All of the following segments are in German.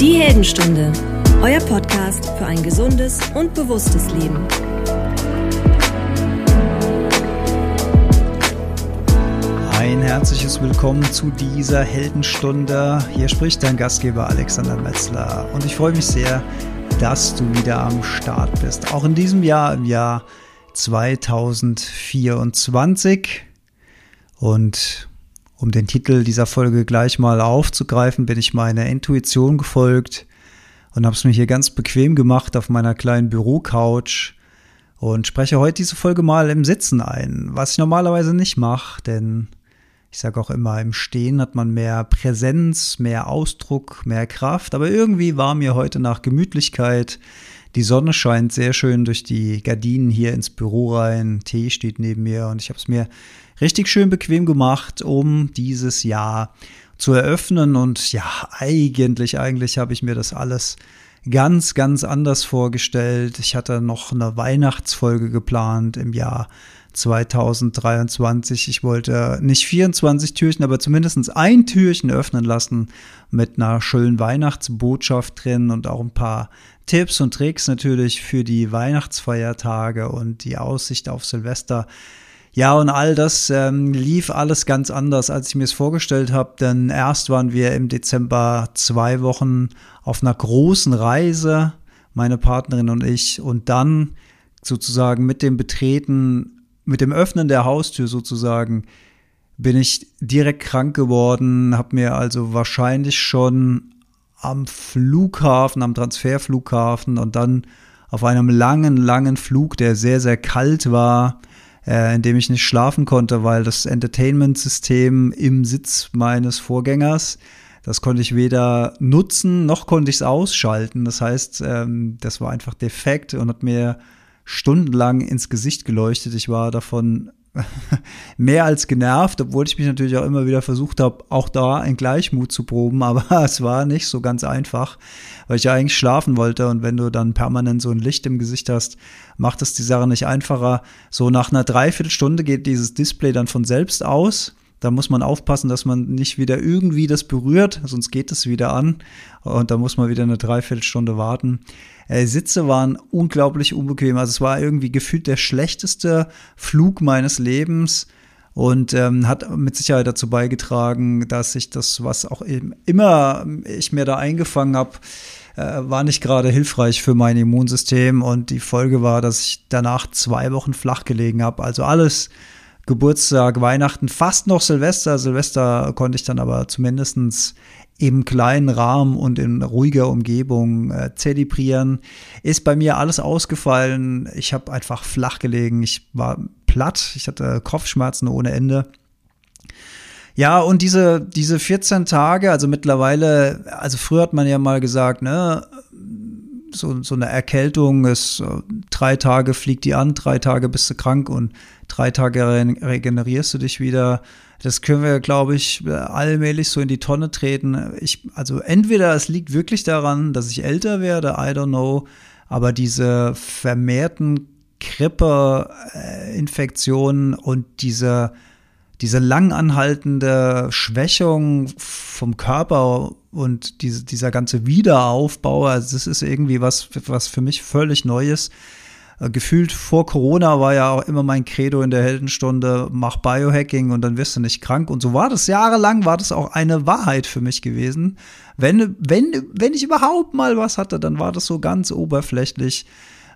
Die Heldenstunde, euer Podcast für ein gesundes und bewusstes Leben. Ein herzliches Willkommen zu dieser Heldenstunde. Hier spricht dein Gastgeber Alexander Metzler und ich freue mich sehr, dass du wieder am Start bist. Auch in diesem Jahr, im Jahr 2024. Und um den Titel dieser Folge gleich mal aufzugreifen, bin ich meiner Intuition gefolgt und habe es mir hier ganz bequem gemacht auf meiner kleinen Bürocouch und spreche heute diese Folge mal im Sitzen ein, was ich normalerweise nicht mache, denn ich sage auch immer, im Stehen hat man mehr Präsenz, mehr Ausdruck, mehr Kraft, aber irgendwie war mir heute nach Gemütlichkeit. Die Sonne scheint sehr schön durch die Gardinen hier ins Büro rein, Tee steht neben mir und ich habe es mir richtig schön bequem gemacht, um dieses Jahr zu eröffnen. Und ja, eigentlich, eigentlich habe ich mir das alles ganz, ganz anders vorgestellt. Ich hatte noch eine Weihnachtsfolge geplant im Jahr 2023. Ich wollte nicht 24 Türchen, aber zumindest ein Türchen öffnen lassen mit einer schönen Weihnachtsbotschaft drin und auch ein paar Tipps und Tricks natürlich für die Weihnachtsfeiertage und die Aussicht auf Silvester. Ja, und all das ähm, lief alles ganz anders, als ich mir es vorgestellt habe. Denn erst waren wir im Dezember zwei Wochen auf einer großen Reise, meine Partnerin und ich. Und dann sozusagen mit dem Betreten mit dem Öffnen der Haustür sozusagen bin ich direkt krank geworden, habe mir also wahrscheinlich schon am Flughafen, am Transferflughafen und dann auf einem langen, langen Flug, der sehr, sehr kalt war, äh, in dem ich nicht schlafen konnte, weil das Entertainment-System im Sitz meines Vorgängers, das konnte ich weder nutzen, noch konnte ich es ausschalten. Das heißt, ähm, das war einfach defekt und hat mir stundenlang ins Gesicht geleuchtet. Ich war davon mehr als genervt, obwohl ich mich natürlich auch immer wieder versucht habe, auch da ein Gleichmut zu proben, aber es war nicht so ganz einfach, weil ich ja eigentlich schlafen wollte und wenn du dann permanent so ein Licht im Gesicht hast, macht es die Sache nicht einfacher. So nach einer Dreiviertelstunde geht dieses Display dann von selbst aus. Da muss man aufpassen, dass man nicht wieder irgendwie das berührt, sonst geht es wieder an und da muss man wieder eine Dreiviertelstunde warten. Äh, Sitze waren unglaublich unbequem. Also es war irgendwie gefühlt der schlechteste Flug meines Lebens und ähm, hat mit Sicherheit dazu beigetragen, dass ich das, was auch immer ich mir da eingefangen habe, äh, war nicht gerade hilfreich für mein Immunsystem und die Folge war, dass ich danach zwei Wochen flach gelegen habe. Also alles Geburtstag, Weihnachten, fast noch Silvester. Silvester konnte ich dann aber zumindestens im kleinen Rahmen und in ruhiger Umgebung äh, zelebrieren. Ist bei mir alles ausgefallen. Ich habe einfach flach gelegen. Ich war platt. Ich hatte Kopfschmerzen ohne Ende. Ja, und diese, diese 14 Tage, also mittlerweile, also früher hat man ja mal gesagt, ne, so, so eine Erkältung ist, äh, drei Tage fliegt die an, drei Tage bist du krank und drei Tage regenerierst du dich wieder. Das können wir, glaube ich, allmählich so in die Tonne treten. Ich, also entweder es liegt wirklich daran, dass ich älter werde, I don't know, aber diese vermehrten Grippeinfektionen und diese, diese langanhaltende Schwächung vom Körper und diese, dieser ganze Wiederaufbau, also das ist irgendwie was, was für mich völlig Neues. Äh, gefühlt vor Corona war ja auch immer mein Credo in der Heldenstunde, mach Biohacking und dann wirst du nicht krank. Und so war das jahrelang, war das auch eine Wahrheit für mich gewesen. Wenn, wenn, wenn ich überhaupt mal was hatte, dann war das so ganz oberflächlich.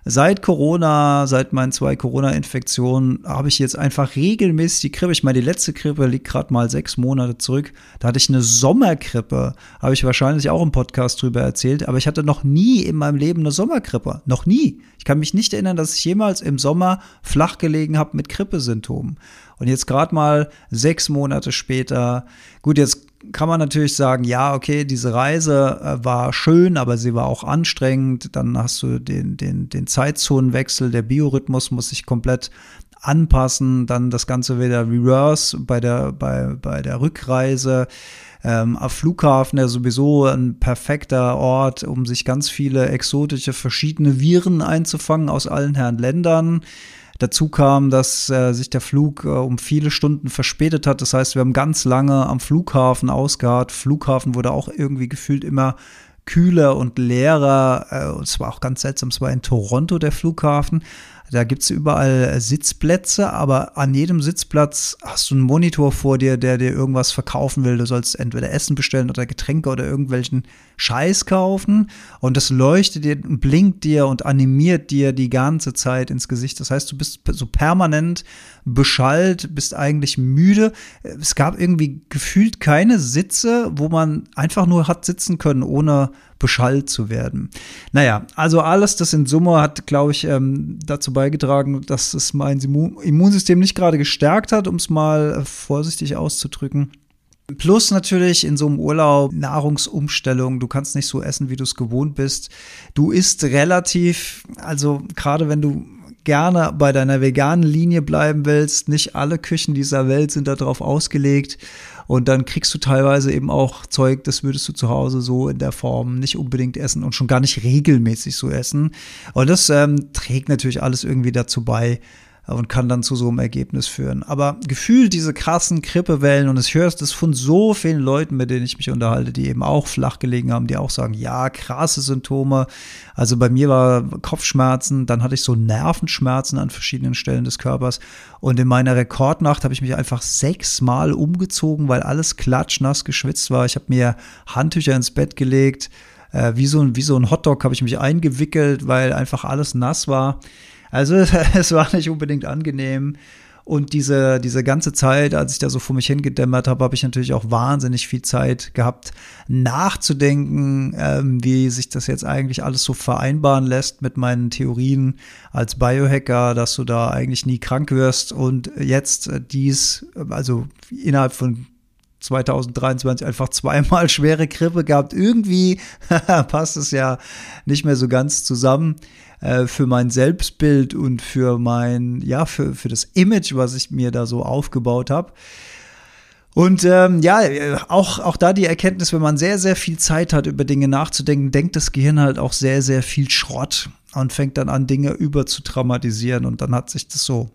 Seit Corona, seit meinen zwei Corona-Infektionen, habe ich jetzt einfach regelmäßig die Grippe. Ich meine, die letzte Grippe liegt gerade mal sechs Monate zurück. Da hatte ich eine Sommergrippe. Habe ich wahrscheinlich auch im Podcast drüber erzählt. Aber ich hatte noch nie in meinem Leben eine Sommergrippe. Noch nie. Ich kann mich nicht erinnern, dass ich jemals im Sommer flach gelegen habe mit Grippesymptomen. Und jetzt gerade mal sechs Monate später, gut, jetzt kann man natürlich sagen, ja, okay, diese Reise äh, war schön, aber sie war auch anstrengend. Dann hast du den, den, den Zeitzonenwechsel, der Biorhythmus muss sich komplett anpassen, dann das Ganze wieder reverse bei der, bei, bei der Rückreise. Ähm, auf Flughafen ja sowieso ein perfekter Ort, um sich ganz viele exotische verschiedene Viren einzufangen aus allen Herren Ländern. Dazu kam, dass äh, sich der Flug äh, um viele Stunden verspätet hat. Das heißt, wir haben ganz lange am Flughafen ausgeharrt. Flughafen wurde auch irgendwie gefühlt immer kühler und leerer. Äh, es war auch ganz seltsam, es war in Toronto der Flughafen. Da gibt es überall äh, Sitzplätze, aber an jedem Sitzplatz hast du einen Monitor vor dir, der dir irgendwas verkaufen will. Du sollst entweder Essen bestellen oder Getränke oder irgendwelchen Scheiß kaufen. Und das leuchtet dir und blinkt dir und animiert dir die ganze Zeit ins Gesicht. Das heißt, du bist so permanent beschallt, bist eigentlich müde. Es gab irgendwie gefühlt keine Sitze, wo man einfach nur hat sitzen können, ohne beschallt zu werden. Naja, also alles das in Summe hat, glaube ich, ähm, dazu beigetragen, dass es mein Immunsystem nicht gerade gestärkt hat, um es mal äh, vorsichtig auszudrücken. Plus natürlich in so einem Urlaub Nahrungsumstellung. Du kannst nicht so essen, wie du es gewohnt bist. Du isst relativ, also gerade wenn du gerne bei deiner veganen Linie bleiben willst, nicht alle Küchen dieser Welt sind darauf ausgelegt. Und dann kriegst du teilweise eben auch Zeug, das würdest du zu Hause so in der Form nicht unbedingt essen und schon gar nicht regelmäßig so essen. Und das ähm, trägt natürlich alles irgendwie dazu bei, und kann dann zu so einem Ergebnis führen. Aber gefühlt diese krassen Grippewellen und ich höre das von so vielen Leuten, mit denen ich mich unterhalte, die eben auch flach gelegen haben, die auch sagen, ja, krasse Symptome. Also bei mir war Kopfschmerzen, dann hatte ich so Nervenschmerzen an verschiedenen Stellen des Körpers und in meiner Rekordnacht habe ich mich einfach sechsmal umgezogen, weil alles klatschnass geschwitzt war. Ich habe mir Handtücher ins Bett gelegt, äh, wie, so ein, wie so ein Hotdog habe ich mich eingewickelt, weil einfach alles nass war. Also es war nicht unbedingt angenehm. Und diese, diese ganze Zeit, als ich da so vor mich hingedämmert habe, habe ich natürlich auch wahnsinnig viel Zeit gehabt, nachzudenken, ähm, wie sich das jetzt eigentlich alles so vereinbaren lässt mit meinen Theorien als Biohacker, dass du da eigentlich nie krank wirst und jetzt dies, also innerhalb von 2023 einfach zweimal schwere Grippe gehabt. Irgendwie passt es ja nicht mehr so ganz zusammen. Äh, für mein Selbstbild und für mein, ja, für, für das Image, was ich mir da so aufgebaut habe. Und ähm, ja, auch, auch da die Erkenntnis, wenn man sehr, sehr viel Zeit hat, über Dinge nachzudenken, denkt das Gehirn halt auch sehr, sehr viel Schrott und fängt dann an, Dinge über zu dramatisieren. Und dann hat sich das so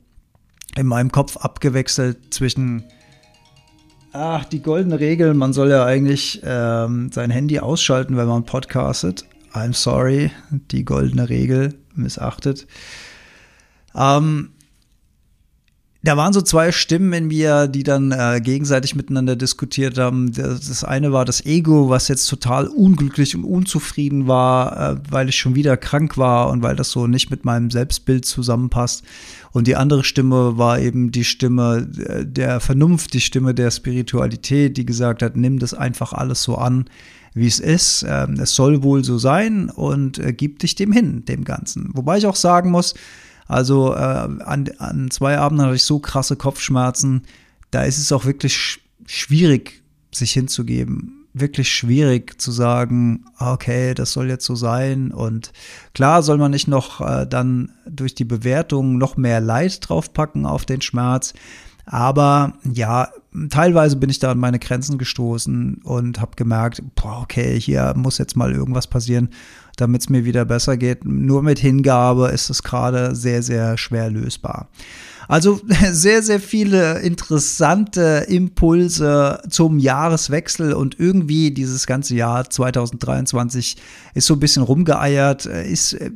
in meinem Kopf abgewechselt zwischen, ach, die goldene Regel, man soll ja eigentlich ähm, sein Handy ausschalten, wenn man podcastet. I'm sorry, die goldene Regel missachtet. Ähm, da waren so zwei Stimmen in mir, die dann äh, gegenseitig miteinander diskutiert haben. Das, das, eine war das Ego, was jetzt total unglücklich und unzufrieden war, äh, weil ich schon wieder krank war und weil das so nicht mit meinem Selbstbild zusammenpasst. Und die andere Stimme war eben die Stimme äh, der Vernunft, die Stimme der Spiritualität, die gesagt hat, nimm das einfach alles so an wie es ist. Ähm, es soll wohl so sein und äh, gib dich dem hin, dem Ganzen. Wobei ich auch sagen muss, also äh, an, an zwei Abenden hatte ich so krasse Kopfschmerzen, da ist es auch wirklich sch schwierig, sich hinzugeben. Wirklich schwierig zu sagen, okay, das soll jetzt so sein. Und klar soll man nicht noch äh, dann durch die Bewertung noch mehr Leid draufpacken auf den Schmerz. Aber ja, teilweise bin ich da an meine Grenzen gestoßen und habe gemerkt, boah, okay, hier muss jetzt mal irgendwas passieren, damit es mir wieder besser geht. Nur mit Hingabe ist es gerade sehr, sehr schwer lösbar. Also sehr, sehr viele interessante Impulse zum Jahreswechsel und irgendwie dieses ganze Jahr 2023 ist so ein bisschen rumgeeiert, ist äh,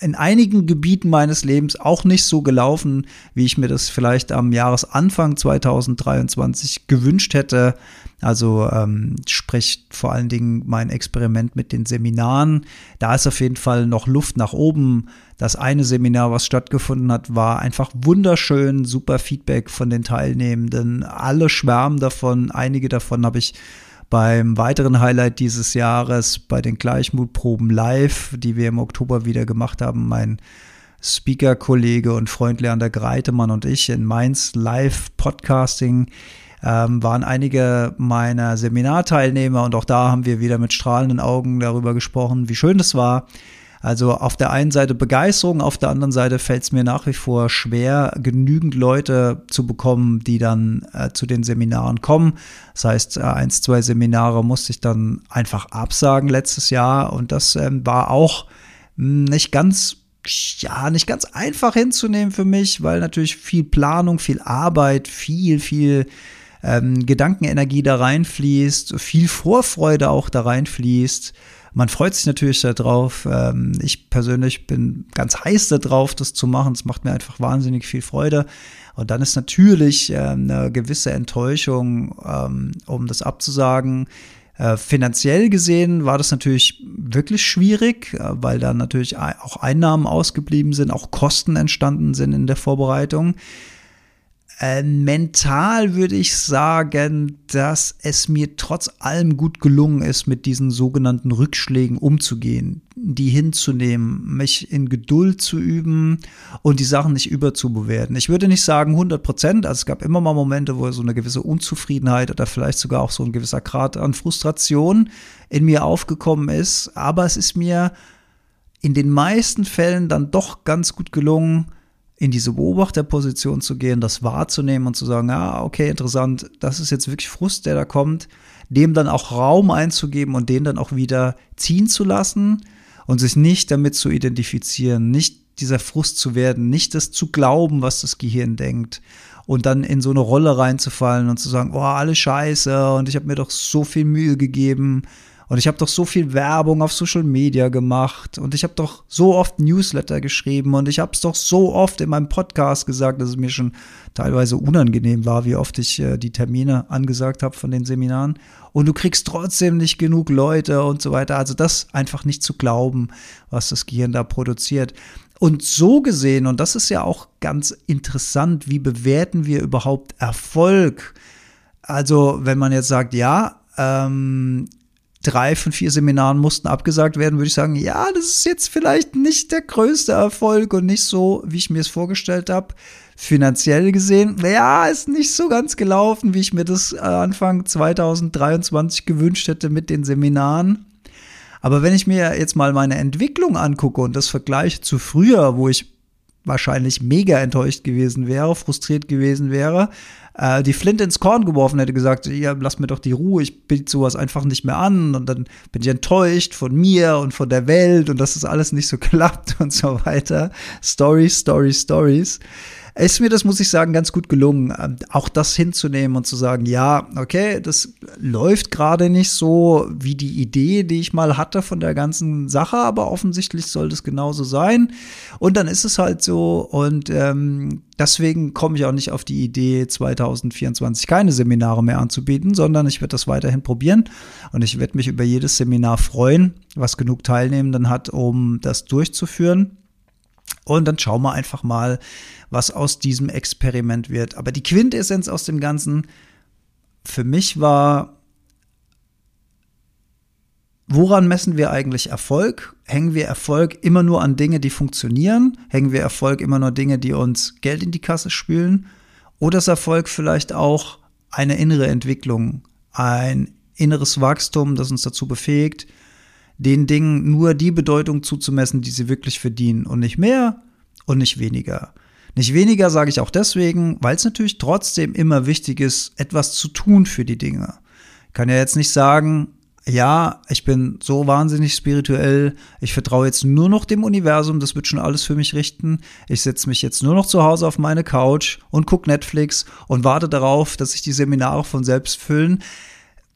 in einigen Gebieten meines Lebens auch nicht so gelaufen, wie ich mir das vielleicht am Jahresanfang 2023 gewünscht hätte. Also ähm, sprich vor allen Dingen mein Experiment mit den Seminaren. Da ist auf jeden Fall noch Luft nach oben. Das eine Seminar, was stattgefunden hat, war einfach wunderschön, super Feedback von den Teilnehmenden. Alle schwärmen davon. Einige davon habe ich beim weiteren Highlight dieses Jahres bei den Gleichmutproben live, die wir im Oktober wieder gemacht haben. Mein Speaker-Kollege und Freund Leander Greitemann und ich in Mainz live Podcasting ähm, waren einige meiner Seminarteilnehmer und auch da haben wir wieder mit strahlenden Augen darüber gesprochen, wie schön es war. Also auf der einen Seite Begeisterung, auf der anderen Seite fällt es mir nach wie vor schwer, genügend Leute zu bekommen, die dann äh, zu den Seminaren kommen. Das heißt, äh, eins, zwei Seminare musste ich dann einfach absagen letztes Jahr und das ähm, war auch hm, nicht ganz ja, nicht ganz einfach hinzunehmen für mich, weil natürlich viel Planung, viel Arbeit, viel, viel ähm, Gedankenenergie da reinfließt, viel Vorfreude auch da reinfließt, Man freut sich natürlich darauf. Ähm, ich persönlich bin ganz heiß darauf, das zu machen. Es macht mir einfach wahnsinnig viel Freude. Und dann ist natürlich ähm, eine gewisse Enttäuschung, ähm, um das abzusagen. Äh, finanziell gesehen war das natürlich wirklich schwierig, äh, weil da natürlich auch Einnahmen ausgeblieben sind, auch Kosten entstanden sind in der Vorbereitung. Äh, mental würde ich sagen, dass es mir trotz allem gut gelungen ist, mit diesen sogenannten Rückschlägen umzugehen, die hinzunehmen, mich in Geduld zu üben und die Sachen nicht überzubewerten. Ich würde nicht sagen 100 Prozent, also es gab immer mal Momente, wo so eine gewisse Unzufriedenheit oder vielleicht sogar auch so ein gewisser Grad an Frustration in mir aufgekommen ist, aber es ist mir in den meisten Fällen dann doch ganz gut gelungen, in diese Beobachterposition zu gehen, das wahrzunehmen und zu sagen, ja, okay, interessant, das ist jetzt wirklich Frust, der da kommt, dem dann auch Raum einzugeben und den dann auch wieder ziehen zu lassen und sich nicht damit zu identifizieren, nicht dieser Frust zu werden, nicht das zu glauben, was das Gehirn denkt und dann in so eine Rolle reinzufallen und zu sagen, oh, alles scheiße und ich habe mir doch so viel Mühe gegeben und ich habe doch so viel Werbung auf Social Media gemacht und ich habe doch so oft Newsletter geschrieben und ich habe es doch so oft in meinem Podcast gesagt, dass es mir schon teilweise unangenehm war, wie oft ich äh, die Termine angesagt habe von den Seminaren. Und du kriegst trotzdem nicht genug Leute und so weiter. Also das einfach nicht zu glauben, was das Gehirn da produziert. Und so gesehen, und das ist ja auch ganz interessant, wie bewerten wir überhaupt Erfolg? Also, wenn man jetzt sagt, ja, ähm, drei von vier Seminaren mussten abgesagt werden, würde ich sagen, ja, das ist jetzt vielleicht nicht der größte Erfolg und nicht so, wie ich mir es vorgestellt habe. Finanziell gesehen, ja, ist nicht so ganz gelaufen, wie ich mir das äh, Anfang 2023 gewünscht hätte mit den Seminaren. Aber wenn ich mir jetzt mal meine Entwicklung angucke und das vergleiche zu früher, wo ich wahrscheinlich mega enttäuscht gewesen wäre, frustriert gewesen wäre, äh, die Flint ins Korn geworfen hätte, gesagt, ja, lass mir doch die Ruhe, ich biete sowas einfach nicht mehr an und dann bin ich enttäuscht von mir und von der Welt und dass das alles nicht so klappt und so weiter. Stories, Stories, Stories ist mir das, muss ich sagen, ganz gut gelungen, ähm, auch das hinzunehmen und zu sagen, ja, okay, das läuft gerade nicht so wie die Idee, die ich mal hatte von der ganzen Sache, aber offensichtlich soll das genauso sein. Und dann ist es halt so und ähm, deswegen komme ich auch nicht auf die Idee, 2024 keine Seminare mehr anzubieten, sondern ich werde das weiterhin probieren und ich werde mich über jedes Seminar freuen, was genug Teilnehmenden hat, um das durchzuführen. Und dann schauen wir einfach mal, was aus diesem Experiment wird. Aber die Quintessenz aus dem Ganzen für mich war, woran messen wir eigentlich Erfolg? Hängen wir Erfolg immer nur an Dinge, die funktionieren? Hängen wir Erfolg immer nur Dinge, die uns Geld in die Kasse spülen? Oder ist Erfolg vielleicht auch eine innere Entwicklung, ein inneres Wachstum, das uns dazu befähigt, den Dingen nur die Bedeutung zuzumessen, die sie wirklich verdienen und nicht mehr und nicht weniger. Nicht weniger sage ich auch deswegen, weil es natürlich trotzdem immer wichtig ist, etwas zu tun für die Dinge. Ich kann ja jetzt nicht sagen, ja, ich bin so wahnsinnig spirituell, ich vertraue jetzt nur noch dem Universum, das wird schon alles für mich richten. Ich setze mich jetzt nur noch zu Hause auf meine Couch und gucke Netflix und warte darauf, dass sich die Seminare von selbst füllen.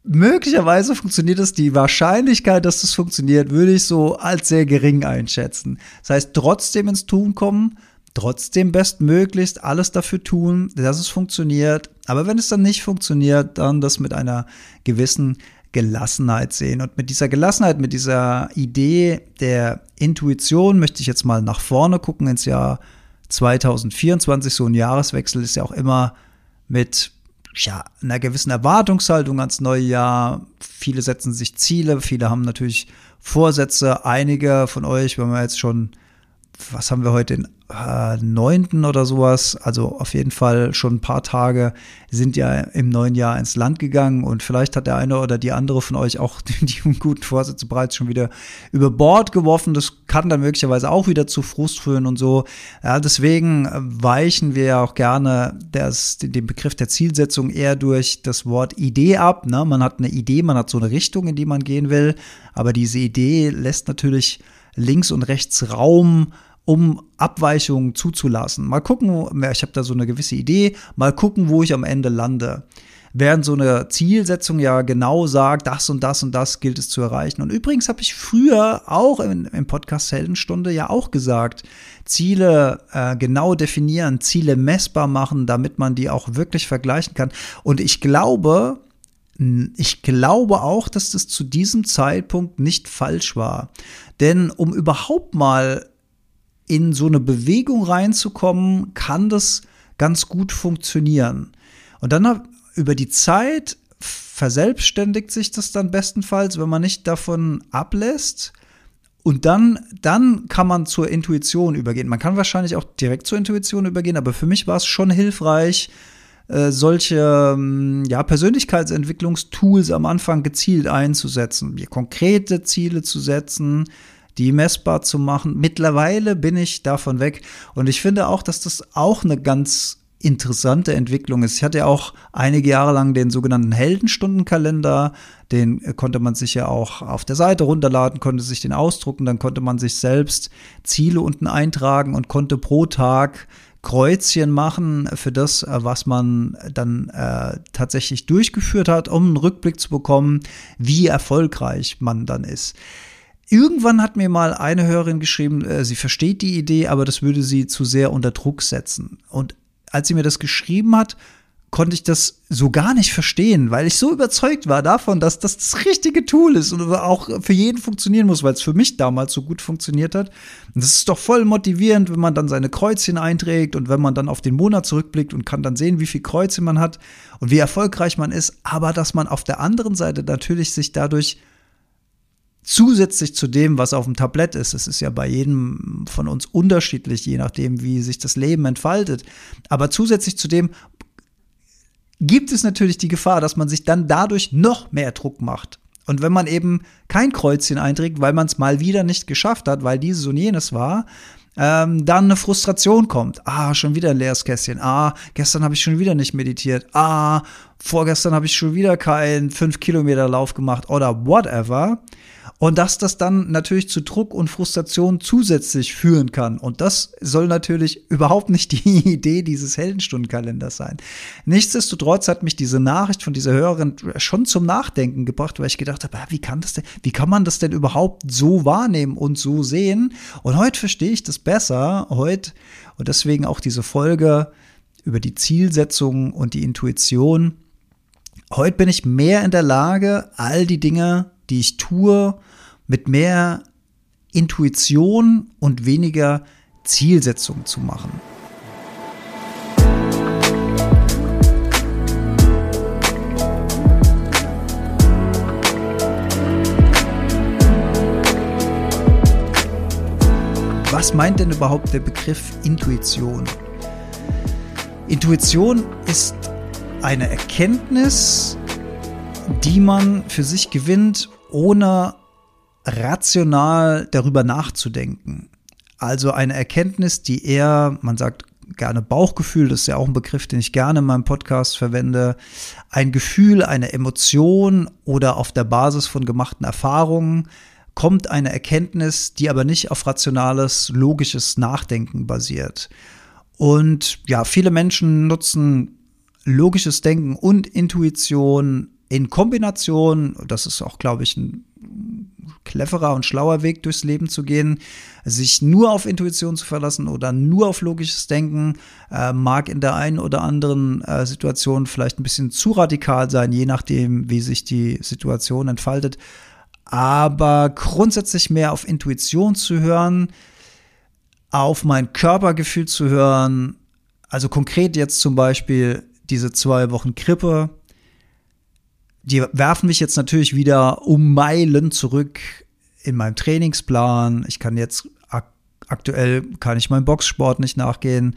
Möglicherweise funktioniert es. Die Wahrscheinlichkeit, dass das funktioniert, würde ich so als sehr gering einschätzen. Das heißt, trotzdem ins Tun kommen, trotzdem bestmöglichst alles dafür tun, dass es funktioniert. Aber wenn es dann nicht funktioniert, dann das mit einer gewissen Gelassenheit sehen. Und mit dieser Gelassenheit, mit dieser Idee der Intuition möchte ich jetzt mal nach vorne gucken ins Jahr 2024. So ein Jahreswechsel ist ja auch immer mit ja, einer gewissen Erwartungshaltung ans neue Jahr. Viele setzen sich Ziele, viele haben natürlich Vorsätze. Einige von euch, wenn wir jetzt schon, was haben wir heute, den äh, 9. oder sowas, also auf jeden Fall schon ein paar Tage sind ja im neuen Jahr ins Land gegangen und vielleicht hat der eine oder die andere von euch auch die, die guten Vorsätze bereits schon wieder über Bord geworfen. Das kann dann möglicherweise auch wieder zu Frust führen und so. Ja, deswegen weichen wir ja auch gerne das, den Begriff der Zielsetzung eher durch das Wort Idee ab. Ne? Man hat eine Idee, man hat so eine Richtung, in die man gehen will, aber diese Idee lässt natürlich links und rechts Raum, um Abweichungen zuzulassen. Mal gucken, ich habe da so eine gewisse Idee, mal gucken, wo ich am Ende lande. während so eine Zielsetzung ja genau sagt, das und das und das gilt es zu erreichen. Und übrigens habe ich früher auch im, im Podcast Heldenstunde ja auch gesagt, Ziele äh, genau definieren, Ziele messbar machen, damit man die auch wirklich vergleichen kann. Und ich glaube, ich glaube auch, dass das zu diesem Zeitpunkt nicht falsch war. Denn um überhaupt mal in so eine Bewegung reinzukommen, kann das ganz gut funktionieren. Und dann über die Zeit verselbstständigt sich das dann bestenfalls, wenn man nicht davon ablässt. Und dann, dann kann man zur Intuition übergehen. Man kann wahrscheinlich auch direkt zur Intuition übergehen, aber für mich war es schon hilfreich, äh, solche ähm, ja, Persönlichkeitsentwicklungstools am Anfang gezielt einzusetzen, mir konkrete Ziele zu setzen, die messbar zu machen. Mittlerweile bin ich davon weg und ich finde auch, dass das auch eine ganz interessante Entwicklung ist. Ich hatte ja auch einige Jahre lang den sogenannten Heldenstundenkalender, den konnte man sich ja auch auf der Seite runterladen, konnte sich den ausdrucken, dann konnte man sich selbst Ziele unten eintragen und konnte pro Tag Kreuzchen machen für das, äh, was man dann äh, tatsächlich durchgeführt hat, um einen Rückblick zu bekommen, wie erfolgreich man dann ist. Irgendwann hat mir mal eine Hörerin geschrieben, äh, sie versteht die Idee, aber das würde sie zu sehr unter Druck setzen. Und als sie mir das geschrieben hat, konnte ich das so gar nicht verstehen, weil ich so überzeugt war davon, dass das das richtige Tool ist und auch für jeden funktionieren muss, weil es für mich damals so gut funktioniert hat. Und das ist doch voll motivierend, wenn man dann seine Kreuzchen einträgt und wenn man dann auf den Monat zurückblickt und kann dann sehen, wie viel Kreuzchen man hat und wie erfolgreich man ist, aber dass man auf der anderen Seite natürlich sich dadurch zusätzlich zu dem, was auf dem Tablett ist, es ist ja bei jedem von uns unterschiedlich, je nachdem, wie sich das Leben entfaltet, aber zusätzlich zu dem gibt es natürlich die Gefahr, dass man sich dann dadurch noch mehr Druck macht. Und wenn man eben kein Kreuzchen einträgt, weil man es mal wieder nicht geschafft hat, weil dieses und jenes war, ähm, dann eine Frustration kommt. Ah, schon wieder ein leeres Kästchen. Ah, gestern habe ich schon wieder nicht meditiert. Ah, vorgestern habe ich schon wieder keinen 5 Kilometer Lauf gemacht oder whatever. Und dass das dann natürlich zu Druck und Frustration zusätzlich führen kann. Und das soll natürlich überhaupt nicht die Idee dieses Heldenstundenkalenders sein. Nichtsdestotrotz hat mich diese Nachricht von dieser Hörerin schon zum Nachdenken gebracht, weil ich gedacht habe, wie kann das denn, wie kann man das denn überhaupt so wahrnehmen und so sehen? Und heute verstehe ich das besser. Heute, und deswegen auch diese Folge über die Zielsetzung und die Intuition. Heute bin ich mehr in der Lage, all die Dinge, die ich tue, mit mehr Intuition und weniger Zielsetzung zu machen. Was meint denn überhaupt der Begriff Intuition? Intuition ist eine Erkenntnis, die man für sich gewinnt, ohne rational darüber nachzudenken. Also eine Erkenntnis, die eher, man sagt gerne Bauchgefühl, das ist ja auch ein Begriff, den ich gerne in meinem Podcast verwende, ein Gefühl, eine Emotion oder auf der Basis von gemachten Erfahrungen kommt eine Erkenntnis, die aber nicht auf rationales, logisches Nachdenken basiert. Und ja, viele Menschen nutzen logisches Denken und Intuition in Kombination, das ist auch, glaube ich, ein cleverer und schlauer Weg durchs Leben zu gehen. Sich nur auf Intuition zu verlassen oder nur auf logisches Denken äh, mag in der einen oder anderen äh, Situation vielleicht ein bisschen zu radikal sein, je nachdem, wie sich die Situation entfaltet. Aber grundsätzlich mehr auf Intuition zu hören, auf mein Körpergefühl zu hören. Also konkret jetzt zum Beispiel diese zwei Wochen Krippe, die werfen mich jetzt natürlich wieder um Meilen zurück in meinem Trainingsplan. Ich kann jetzt ak aktuell kann ich meinem Boxsport nicht nachgehen.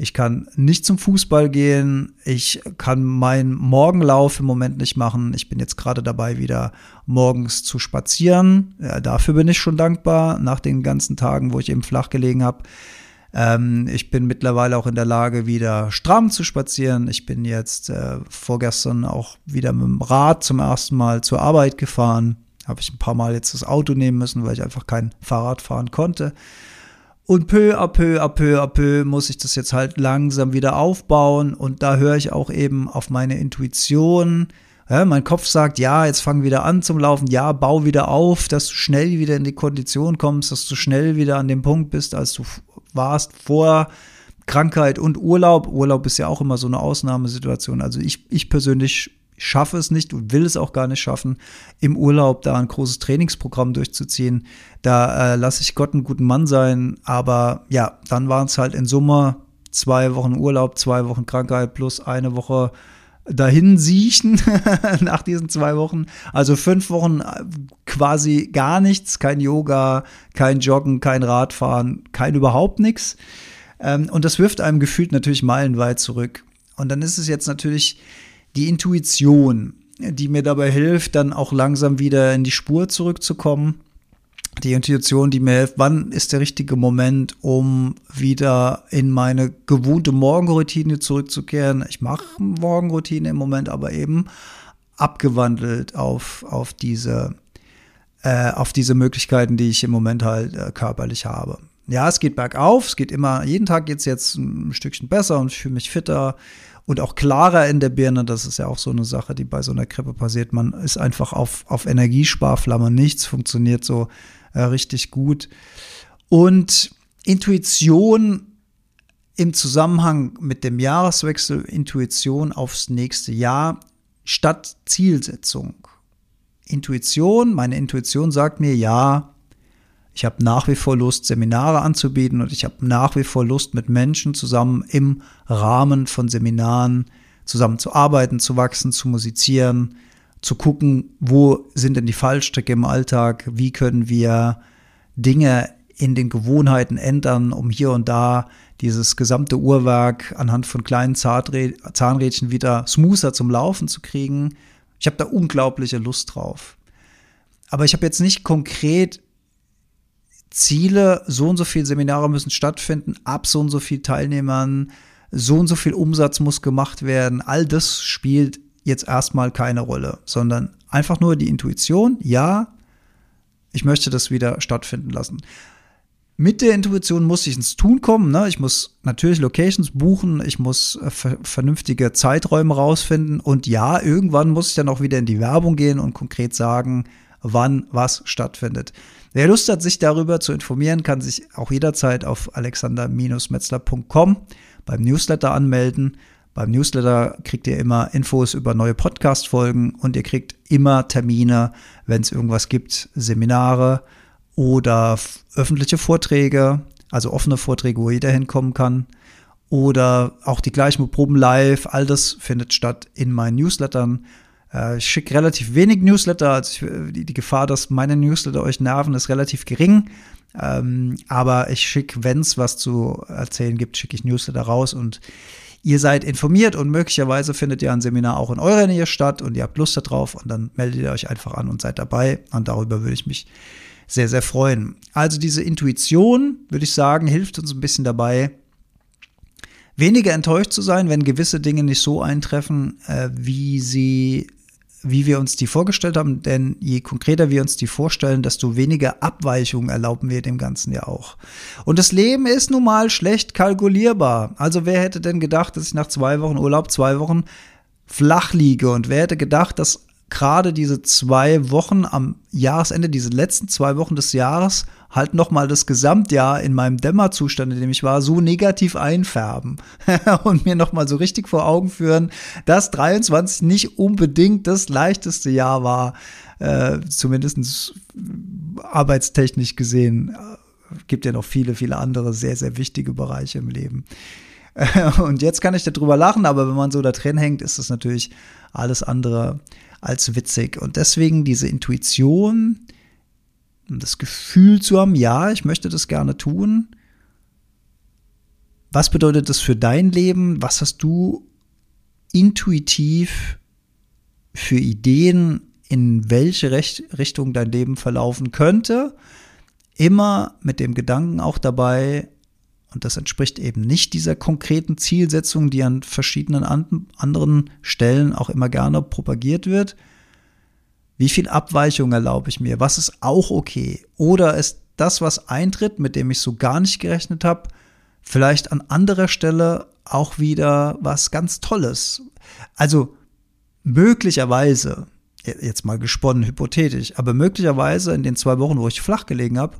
Ich kann nicht zum Fußball gehen. Ich kann meinen Morgenlauf im Moment nicht machen. Ich bin jetzt gerade dabei, wieder morgens zu spazieren. Ja, dafür bin ich schon dankbar, nach den ganzen Tagen, wo ich eben flach gelegen habe. Ähm, ich bin mittlerweile auch in der Lage, wieder stramm zu spazieren. Ich bin jetzt äh, vorgestern auch wieder mit dem Rad zum ersten Mal zur Arbeit gefahren. Habe ich ein paar Mal jetzt das Auto nehmen müssen, weil ich einfach kein Fahrrad fahren konnte. Und peu à peu, à peu, à peu muss ich das jetzt halt langsam wieder aufbauen. Und da höre ich auch eben auf meine Intuition. Ja, mein Kopf sagt, ja, jetzt fang wieder an zum Laufen, ja, bau wieder auf, dass du schnell wieder in die Kondition kommst, dass du schnell wieder an dem Punkt bist, als du warst vor Krankheit und Urlaub. Urlaub ist ja auch immer so eine Ausnahmesituation. Also ich, ich persönlich schaffe es nicht und will es auch gar nicht schaffen, im Urlaub da ein großes Trainingsprogramm durchzuziehen. Da äh, lasse ich Gott einen guten Mann sein. Aber ja, dann waren es halt in Summe zwei Wochen Urlaub, zwei Wochen Krankheit plus eine Woche dahin siechen nach diesen zwei Wochen. Also fünf Wochen äh, quasi gar nichts, kein Yoga, kein Joggen, kein Radfahren, kein überhaupt nichts. Ähm, und das wirft einem gefühlt natürlich meilenweit zurück. Und dann ist es jetzt natürlich die Intuition, die mir dabei hilft, dann auch langsam wieder in die Spur zurückzukommen. Die Intuition, die mir hilft, wann ist der richtige Moment, um wieder in meine gewohnte Morgenroutine zurückzukehren. Ich mache Morgenroutine im Moment, aber eben abgewandelt auf, auf diese äh, auf diese Möglichkeiten, die ich im Moment halt äh, körperlich habe. Ja, es geht bergauf, es geht immer, jeden Tag geht es jetzt ein Stückchen besser und ich fühle mich fitter und auch klarer in der Birne. Das ist ja auch so eine Sache, die bei so einer Grippe passiert. Man ist einfach auf, auf Energiesparflamme. Nichts funktioniert so richtig gut. Und Intuition im Zusammenhang mit dem Jahreswechsel, Intuition aufs nächste Jahr statt Zielsetzung. Intuition, meine Intuition sagt mir, ja, ich habe nach wie vor Lust, Seminare anzubieten und ich habe nach wie vor Lust, mit Menschen zusammen im Rahmen von Seminaren zusammen zu arbeiten, zu wachsen, zu musizieren, zu gucken, wo sind denn die Fallstricke im Alltag, wie können wir Dinge in den Gewohnheiten ändern, um hier und da dieses gesamte Uhrwerk anhand von kleinen Zahnrädchen wieder smoother zum Laufen zu kriegen. Ich habe da unglaubliche Lust drauf. Aber ich habe jetzt nicht konkret Ziele, so und so viele Seminare müssen stattfinden, ab so und so viel Teilnehmern, so und so viel Umsatz muss gemacht werden. All das spielt jetzt erstmal keine Rolle, sondern einfach nur die Intuition, ja, ich möchte das wieder stattfinden lassen. Mit der Intuition muss ich ins Tun kommen. Ne? Ich muss natürlich Locations buchen, ich muss äh, vernünftige Zeiträume rausfinden und ja, irgendwann muss ich dann auch wieder in die Werbung gehen und konkret sagen, wann was stattfindet. Wer Lust hat, sich darüber zu informieren, kann sich auch jederzeit auf alexander-metzler.com beim Newsletter anmelden. Beim Newsletter kriegt ihr immer Infos über neue Podcast-Folgen und ihr kriegt immer Termine, wenn es irgendwas gibt, Seminare oder öffentliche Vorträge, also offene Vorträge, wo jeder hinkommen kann. Oder auch die gleichen Proben live, all das findet statt in meinen Newslettern. Äh, ich schicke relativ wenig Newsletter. Also die, die, Gefahr, dass meine Newsletter euch nerven, ist relativ gering. Ähm, aber ich schicke, wenn es was zu erzählen gibt, schicke ich Newsletter raus und ihr seid informiert und möglicherweise findet ihr ein Seminar auch in eurer Nähe statt und ihr habt Lust darauf und dann meldet ihr euch einfach an und seid dabei und darüber würde ich mich sehr, sehr freuen. Also diese Intuition, würde ich sagen, hilft uns ein bisschen dabei, weniger enttäuscht zu sein, wenn gewisse Dinge nicht so eintreffen, äh, wie sie wie wir uns die vorgestellt haben, denn je konkreter wir uns die vorstellen, desto weniger Abweichungen erlauben wir dem Ganzen ja auch. Und das Leben ist nun mal schlecht kalkulierbar. Also wer hätte denn gedacht, dass ich nach zwei Wochen Urlaub zwei Wochen flach liege und wer hätte gedacht, dass gerade diese zwei Wochen am Jahresende, diese letzten zwei Wochen des Jahres, halt nochmal das Gesamtjahr in meinem Dämmerzustand, in dem ich war, so negativ einfärben und mir nochmal so richtig vor Augen führen, dass 23 nicht unbedingt das leichteste Jahr war, äh, zumindest arbeitstechnisch gesehen. Gibt ja noch viele, viele andere sehr, sehr wichtige Bereiche im Leben. Und jetzt kann ich darüber lachen, aber wenn man so da drin hängt, ist das natürlich alles andere als witzig. Und deswegen diese Intuition, das Gefühl zu haben, ja, ich möchte das gerne tun. Was bedeutet das für dein Leben? Was hast du intuitiv für Ideen, in welche Richtung dein Leben verlaufen könnte? Immer mit dem Gedanken auch dabei, und das entspricht eben nicht dieser konkreten Zielsetzung, die an verschiedenen an anderen Stellen auch immer gerne propagiert wird. Wie viel Abweichung erlaube ich mir? Was ist auch okay? Oder ist das, was eintritt, mit dem ich so gar nicht gerechnet habe, vielleicht an anderer Stelle auch wieder was ganz Tolles. Also möglicherweise, jetzt mal gesponnen hypothetisch, aber möglicherweise in den zwei Wochen, wo ich flach gelegen habe,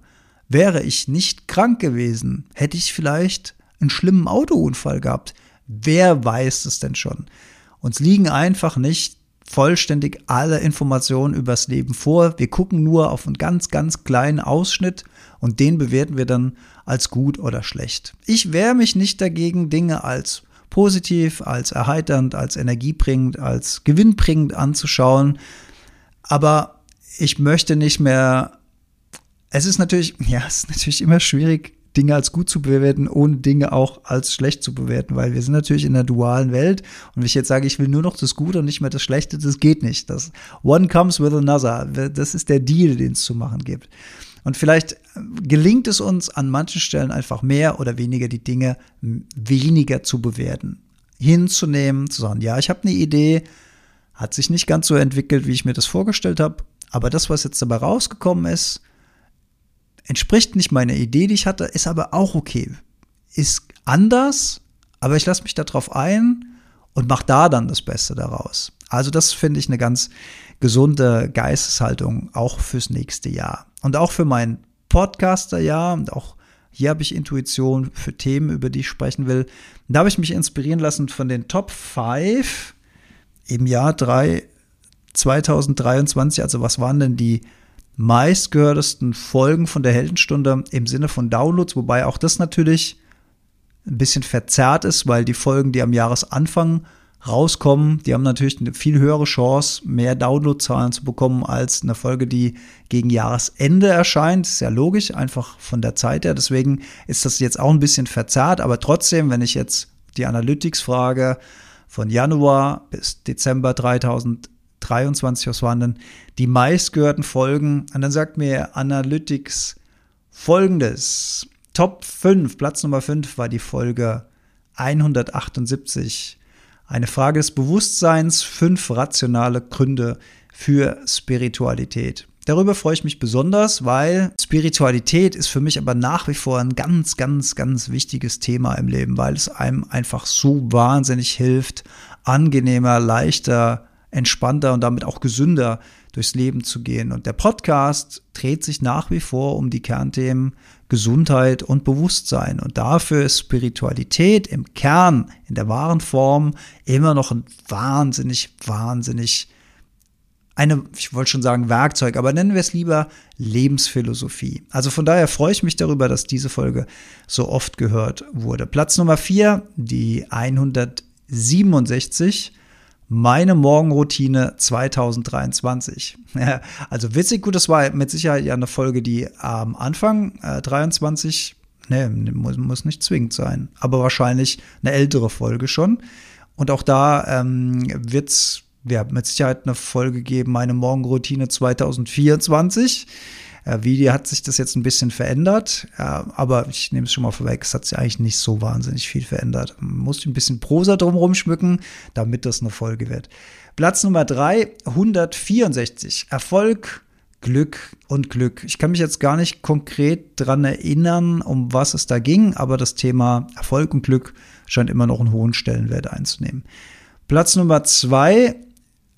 wäre ich nicht krank gewesen, hätte ich vielleicht einen schlimmen Autounfall gehabt. Wer weiß es denn schon? Uns liegen einfach nicht vollständig alle Informationen übers Leben vor. Wir gucken nur auf einen ganz, ganz kleinen Ausschnitt und den bewerten wir dann als gut oder schlecht. Ich wehre mich nicht dagegen, Dinge als positiv, als erheiternd, als energiebringend, als gewinnbringend anzuschauen. Aber ich möchte nicht mehr. Es ist natürlich, ja, es ist natürlich immer schwierig, Dinge als gut zu bewerten, ohne Dinge auch als schlecht zu bewerten, weil wir sind natürlich in einer dualen Welt und wenn ich jetzt sage, ich will nur noch das Gute und nicht mehr das Schlechte, das geht nicht. Das one comes with another. Das ist der Deal, den es zu machen gibt. Und vielleicht gelingt es uns an manchen Stellen einfach mehr oder weniger die Dinge weniger zu bewerten, hinzunehmen, zu sagen, ja, ich habe eine Idee, hat sich nicht ganz so entwickelt, wie ich mir das vorgestellt habe, aber das, was jetzt dabei rausgekommen ist, entspricht nicht meiner Idee, die ich hatte, ist aber auch okay. Ist anders, aber ich lasse mich darauf ein und mache da dann das Beste daraus. Also das finde ich eine ganz gesunde Geisteshaltung auch fürs nächste Jahr. Und auch für mein Podcaster-Jahr und auch hier habe ich Intuition für Themen, über die ich sprechen will. Da habe ich mich inspirieren lassen von den Top 5 im Jahr 3, 2023. Also was waren denn die meistgehörtesten Folgen von der Heldenstunde im Sinne von Downloads, wobei auch das natürlich ein bisschen verzerrt ist, weil die Folgen, die am Jahresanfang rauskommen, die haben natürlich eine viel höhere Chance, mehr Downloadzahlen zu bekommen als eine Folge, die gegen Jahresende erscheint. ist ja logisch, einfach von der Zeit her. Deswegen ist das jetzt auch ein bisschen verzerrt, aber trotzdem, wenn ich jetzt die Analytics frage, von Januar bis Dezember 2000 23, was waren denn die meistgehörten Folgen? Und dann sagt mir Analytics folgendes. Top 5, Platz Nummer 5 war die Folge 178. Eine Frage des Bewusstseins, fünf rationale Gründe für Spiritualität. Darüber freue ich mich besonders, weil Spiritualität ist für mich aber nach wie vor ein ganz, ganz, ganz wichtiges Thema im Leben, weil es einem einfach so wahnsinnig hilft, angenehmer, leichter, entspannter und damit auch gesünder durchs Leben zu gehen. Und der Podcast dreht sich nach wie vor um die Kernthemen Gesundheit und Bewusstsein. Und dafür ist Spiritualität im Kern, in der wahren Form, immer noch ein wahnsinnig, wahnsinnig eine, ich wollte schon sagen Werkzeug, aber nennen wir es lieber Lebensphilosophie. Also von daher freue ich mich darüber, dass diese Folge so oft gehört wurde. Platz Nummer vier, die 167 meine Morgenroutine 2023. also witzig, gut, das war mit Sicherheit ja eine Folge, die am Anfang äh, 23, ne, muss, muss nicht zwingend sein, aber wahrscheinlich eine ältere Folge schon. Und auch da ähm, wird es ja, mit Sicherheit eine Folge geben, meine Morgenroutine 2024. Wie hat sich das jetzt ein bisschen verändert, aber ich nehme es schon mal vorweg, es hat sich eigentlich nicht so wahnsinnig viel verändert. Man muss ein bisschen Prosa drumherum schmücken, damit das eine Folge wird. Platz Nummer 3, 164. Erfolg, Glück und Glück. Ich kann mich jetzt gar nicht konkret daran erinnern, um was es da ging, aber das Thema Erfolg und Glück scheint immer noch einen hohen Stellenwert einzunehmen. Platz Nummer 2,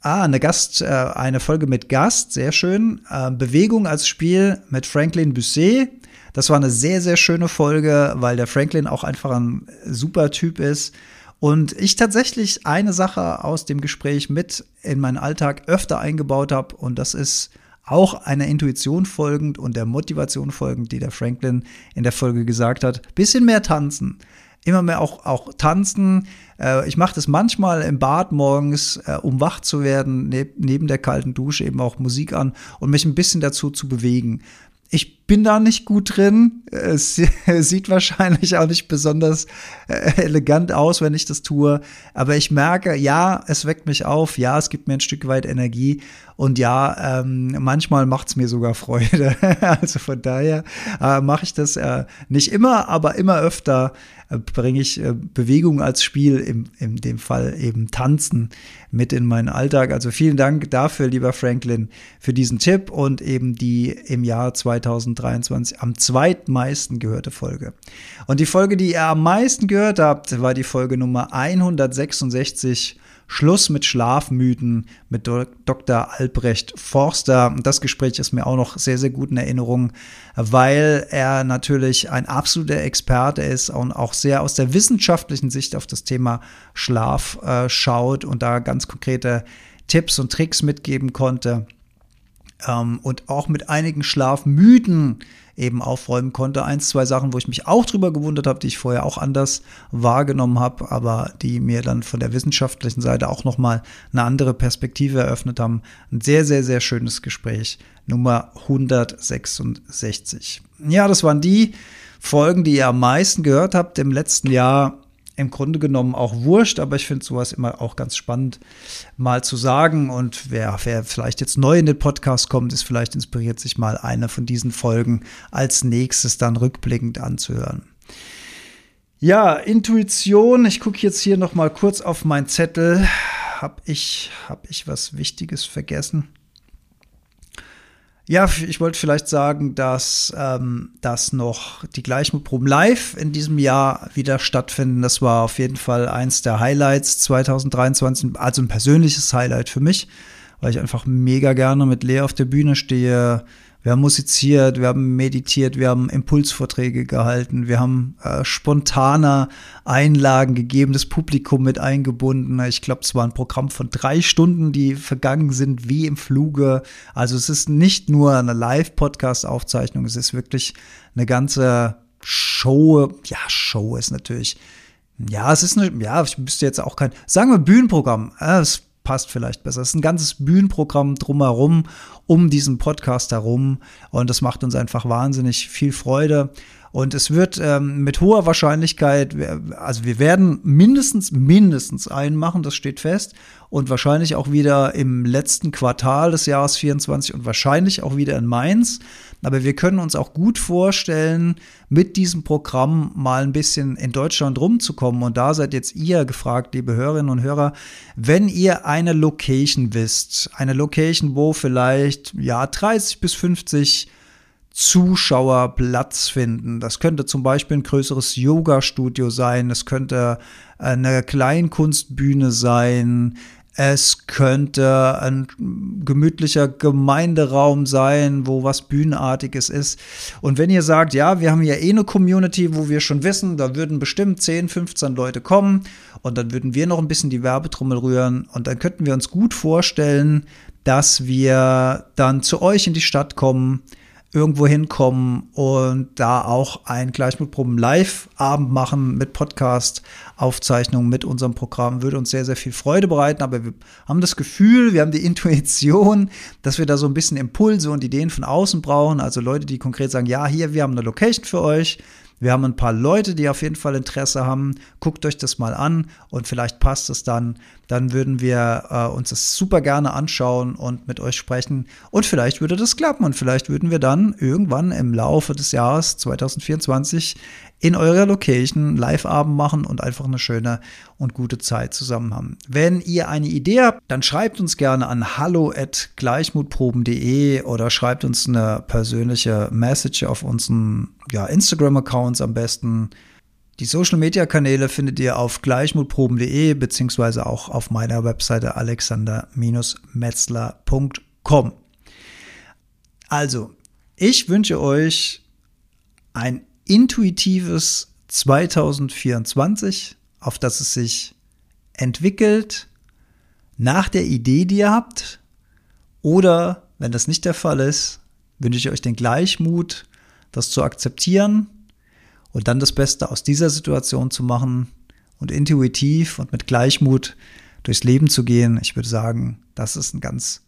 Ah, eine Gast, äh, eine Folge mit Gast, sehr schön. Äh, Bewegung als Spiel mit Franklin Busset. Das war eine sehr, sehr schöne Folge, weil der Franklin auch einfach ein super Typ ist. Und ich tatsächlich eine Sache aus dem Gespräch mit in meinen Alltag öfter eingebaut habe. Und das ist auch einer Intuition folgend und der Motivation folgend, die der Franklin in der Folge gesagt hat. Bisschen mehr tanzen immer mehr auch, auch tanzen. Äh, ich mache das manchmal im Bad morgens, äh, um wach zu werden, neb, neben der kalten Dusche eben auch Musik an und mich ein bisschen dazu zu bewegen. Ich bin da nicht gut drin. Es sieht wahrscheinlich auch nicht besonders äh, elegant aus, wenn ich das tue. Aber ich merke, ja, es weckt mich auf. Ja, es gibt mir ein Stück weit Energie. Und ja, ähm, manchmal macht es mir sogar Freude. also von daher äh, mache ich das äh, nicht immer, aber immer öfter äh, bringe ich äh, Bewegung als Spiel, im, in dem Fall eben Tanzen mit in meinen Alltag. Also vielen Dank dafür, lieber Franklin, für diesen Tipp und eben die im Jahr 2023 2023 am zweitmeisten gehörte Folge. Und die Folge, die ihr am meisten gehört habt, war die Folge Nummer 166 Schluss mit Schlafmythen mit Dr. Albrecht Forster. Das Gespräch ist mir auch noch sehr, sehr gut in Erinnerung, weil er natürlich ein absoluter Experte ist und auch sehr aus der wissenschaftlichen Sicht auf das Thema Schlaf äh, schaut und da ganz konkrete Tipps und Tricks mitgeben konnte ähm, und auch mit einigen Schlafmythen eben aufräumen konnte. Eins, zwei Sachen, wo ich mich auch drüber gewundert habe, die ich vorher auch anders wahrgenommen habe, aber die mir dann von der wissenschaftlichen Seite auch nochmal eine andere Perspektive eröffnet haben. Ein sehr, sehr, sehr schönes Gespräch. Nummer 166. Ja, das waren die Folgen, die ihr am meisten gehört habt im letzten Jahr im Grunde genommen auch wurscht, aber ich finde sowas immer auch ganz spannend mal zu sagen. Und wer, wer vielleicht jetzt neu in den Podcast kommt, ist vielleicht inspiriert, sich mal eine von diesen Folgen als nächstes dann rückblickend anzuhören. Ja, Intuition. Ich gucke jetzt hier noch mal kurz auf meinen Zettel. Hab ich, hab ich was Wichtiges vergessen? Ja, ich wollte vielleicht sagen, dass, ähm, dass noch die gleichen Proben live in diesem Jahr wieder stattfinden. Das war auf jeden Fall eins der Highlights 2023, also ein persönliches Highlight für mich, weil ich einfach mega gerne mit Lea auf der Bühne stehe, wir haben musiziert, wir haben meditiert, wir haben Impulsvorträge gehalten, wir haben äh, spontane Einlagen gegeben, das Publikum mit eingebunden. Ich glaube, es war ein Programm von drei Stunden, die vergangen sind wie im Fluge. Also es ist nicht nur eine Live-Podcast-Aufzeichnung, es ist wirklich eine ganze Show. Ja, Show ist natürlich. Ja, es ist eine, ja, ich müsste jetzt auch kein, sagen wir Bühnenprogramm. Es passt vielleicht besser. Es ist ein ganzes Bühnenprogramm drumherum, um diesen Podcast herum. Und das macht uns einfach wahnsinnig viel Freude. Und es wird ähm, mit hoher Wahrscheinlichkeit, also wir werden mindestens, mindestens einen machen, das steht fest. Und wahrscheinlich auch wieder im letzten Quartal des Jahres 24 und wahrscheinlich auch wieder in Mainz. Aber wir können uns auch gut vorstellen, mit diesem Programm mal ein bisschen in Deutschland rumzukommen. Und da seid jetzt ihr gefragt, liebe Hörerinnen und Hörer, wenn ihr eine Location wisst, eine Location, wo vielleicht ja 30 bis 50 Zuschauer Platz finden. Das könnte zum Beispiel ein größeres Yoga-Studio sein, es könnte eine Kleinkunstbühne sein, es könnte ein gemütlicher Gemeinderaum sein, wo was Bühnenartiges ist. Und wenn ihr sagt, ja, wir haben ja eh eine Community, wo wir schon wissen, da würden bestimmt 10, 15 Leute kommen und dann würden wir noch ein bisschen die Werbetrommel rühren und dann könnten wir uns gut vorstellen, dass wir dann zu euch in die Stadt kommen, irgendwo hinkommen und da auch ein Gleichmutproben Live-Abend machen mit Podcast-Aufzeichnungen mit unserem Programm. Würde uns sehr, sehr viel Freude bereiten, aber wir haben das Gefühl, wir haben die Intuition, dass wir da so ein bisschen Impulse und Ideen von außen brauchen. Also Leute, die konkret sagen, ja, hier, wir haben eine Location für euch. Wir haben ein paar Leute, die auf jeden Fall Interesse haben. Guckt euch das mal an und vielleicht passt es dann. Dann würden wir äh, uns das super gerne anschauen und mit euch sprechen. Und vielleicht würde das klappen und vielleicht würden wir dann irgendwann im Laufe des Jahres 2024 in eurer Location Live-Abend machen und einfach eine schöne und gute Zeit zusammen haben. Wenn ihr eine Idee habt, dann schreibt uns gerne an hallo@gleichmutproben.de oder schreibt uns eine persönliche Message auf unseren ja, Instagram-Accounts am besten. Die Social-Media-Kanäle findet ihr auf gleichmutproben.de beziehungsweise auch auf meiner Webseite alexander-metzler.com. Also, ich wünsche euch ein intuitives 2024, auf das es sich entwickelt nach der Idee, die ihr habt. Oder, wenn das nicht der Fall ist, wünsche ich euch den Gleichmut, das zu akzeptieren und dann das Beste aus dieser Situation zu machen und intuitiv und mit Gleichmut durchs Leben zu gehen. Ich würde sagen, das ist ein ganz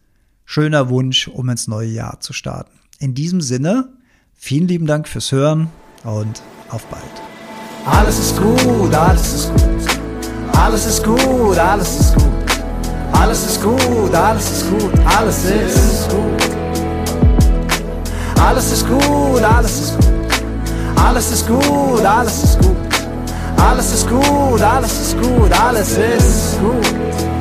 schöner Wunsch, um ins neue Jahr zu starten. In diesem Sinne, vielen lieben Dank fürs Hören und auf bald. Alles ist gut, alles ist gut. Alles ist gut, alles ist gut. Alles ist gut, alles ist gut, alles ist gut. Alles ist gut, alles ist gut. Alles ist gut, alles ist gut. Alles ist gut, alles ist gut, alles ist gut.